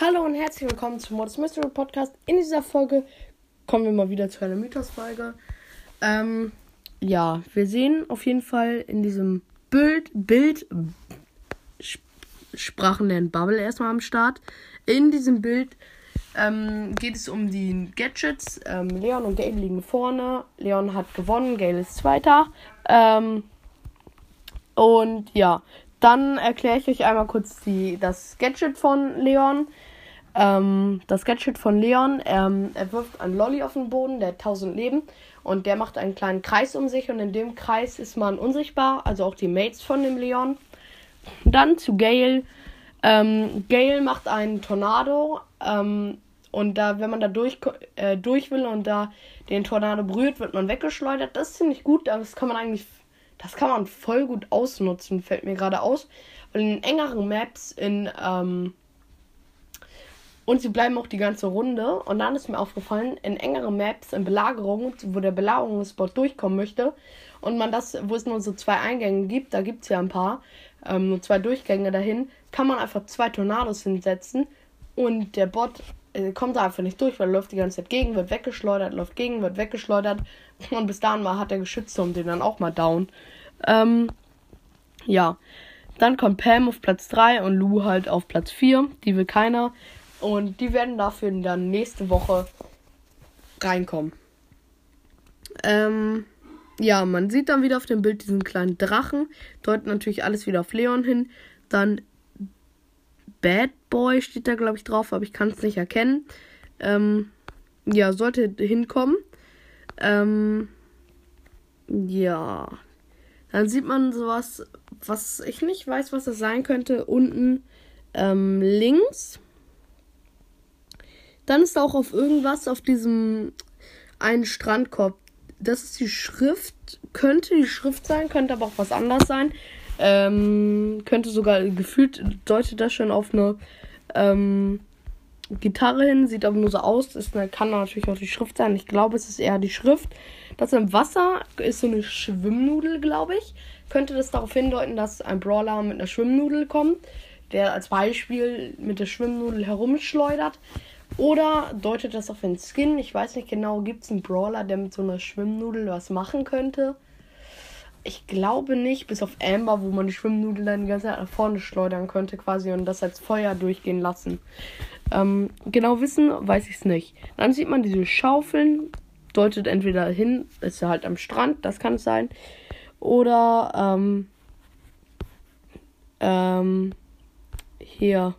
Hallo und herzlich willkommen zum Modus Mystery Podcast. In dieser Folge kommen wir mal wieder zu einer Mythos-Folge. Ähm, ja, wir sehen auf jeden Fall in diesem Bild, Bild, Sprachenlernen Bubble erstmal am Start. In diesem Bild ähm, geht es um die Gadgets. Ähm, Leon und Gale liegen vorne. Leon hat gewonnen, Gale ist Zweiter. Ähm, und ja, dann erkläre ich euch einmal kurz die, das Gadget von Leon. Ähm, das Gadget von Leon, ähm, er wirft einen Lolly auf den Boden, der hat 1000 Leben. Und der macht einen kleinen Kreis um sich und in dem Kreis ist man unsichtbar, also auch die Mates von dem Leon. Dann zu Gale. Ähm, Gale macht einen Tornado. Ähm, und da, wenn man da durch, äh, durch will und da den Tornado berührt, wird man weggeschleudert. Das ist ziemlich gut, das kann man eigentlich, das kann man voll gut ausnutzen, fällt mir gerade aus. Weil in engeren Maps, in, ähm, und sie bleiben auch die ganze Runde. Und dann ist mir aufgefallen, in engeren Maps, in Belagerungen, wo der Belagerungsbot durchkommen möchte, und man das, wo es nur so zwei Eingänge gibt, da gibt es ja ein paar, ähm, nur zwei Durchgänge dahin, kann man einfach zwei Tornados hinsetzen und der Bot äh, kommt da einfach nicht durch, weil er läuft die ganze Zeit gegen, wird weggeschleudert, läuft gegen, wird weggeschleudert und bis dahin mal hat der Geschütze und den dann auch mal down. Ähm, ja. Dann kommt Pam auf Platz 3 und Lou halt auf Platz 4. Die will keiner. Und die werden dafür dann nächste Woche reinkommen. Ähm, ja, man sieht dann wieder auf dem Bild diesen kleinen Drachen. Deutet natürlich alles wieder auf Leon hin. Dann Bad Boy steht da, glaube ich, drauf, aber ich kann es nicht erkennen. Ähm, ja, sollte hinkommen. Ähm, ja. Dann sieht man sowas, was ich nicht weiß, was das sein könnte. Unten ähm, links. Dann ist auch auf irgendwas auf diesem einen Strandkorb. Das ist die Schrift. Könnte die Schrift sein, könnte aber auch was anderes sein. Ähm, könnte sogar gefühlt deutet das schon auf eine ähm, Gitarre hin, sieht aber nur so aus. Ist eine, kann natürlich auch die Schrift sein. Ich glaube, es ist eher die Schrift. Das im Wasser ist so eine Schwimmnudel, glaube ich. Könnte das darauf hindeuten, dass ein Brawler mit einer Schwimmnudel kommt, der als Beispiel mit der Schwimmnudel herumschleudert. Oder deutet das auf den Skin? Ich weiß nicht genau. Gibt es einen Brawler, der mit so einer Schwimmnudel was machen könnte? Ich glaube nicht, bis auf Amber, wo man die Schwimmnudel dann die ganze Zeit nach vorne schleudern könnte, quasi und das als Feuer durchgehen lassen. Ähm, genau wissen, weiß ich es nicht. Dann sieht man diese Schaufeln, deutet entweder hin, ist ja halt am Strand, das kann es sein. Oder ähm, ähm, hier.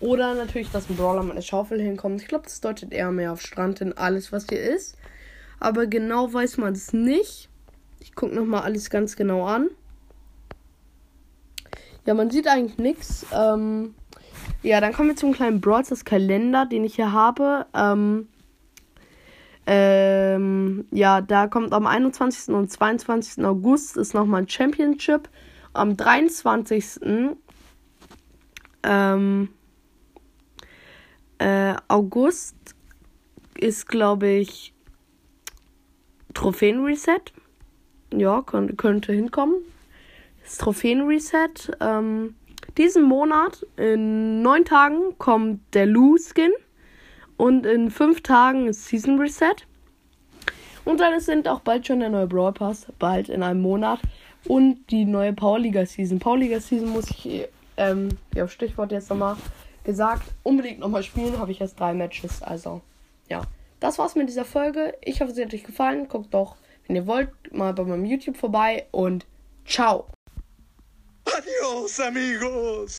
Oder natürlich, dass ein Brawler mit einer Schaufel hinkommt. Ich glaube, das deutet eher mehr auf Strand hin, alles, was hier ist. Aber genau weiß man es nicht. Ich gucke nochmal alles ganz genau an. Ja, man sieht eigentlich nichts. Ähm, ja, dann kommen wir zum kleinen Brawls, das Kalender, den ich hier habe. Ähm, ähm, ja, da kommt am 21. und 22. August ist nochmal ein Championship. Am 23. Ähm, äh, August ist, glaube ich, Trophäen-Reset. Ja, könnte, könnte hinkommen. Das Trophäen-Reset. Ähm, diesen Monat, in neun Tagen, kommt der Lu-Skin. Und in fünf Tagen ist Season Reset. Und dann sind auch bald schon der neue Brawl Pass, bald in einem Monat. Und die neue Power Liga Season. Power Liga Season muss ich, ähm, ja, Stichwort jetzt nochmal gesagt, unbedingt nochmal spielen. Habe ich erst drei Matches. Also, ja. Das war's mit dieser Folge. Ich hoffe, sie hat euch gefallen. Guckt doch, wenn ihr wollt, mal bei meinem YouTube vorbei. Und ciao. Adios, amigos.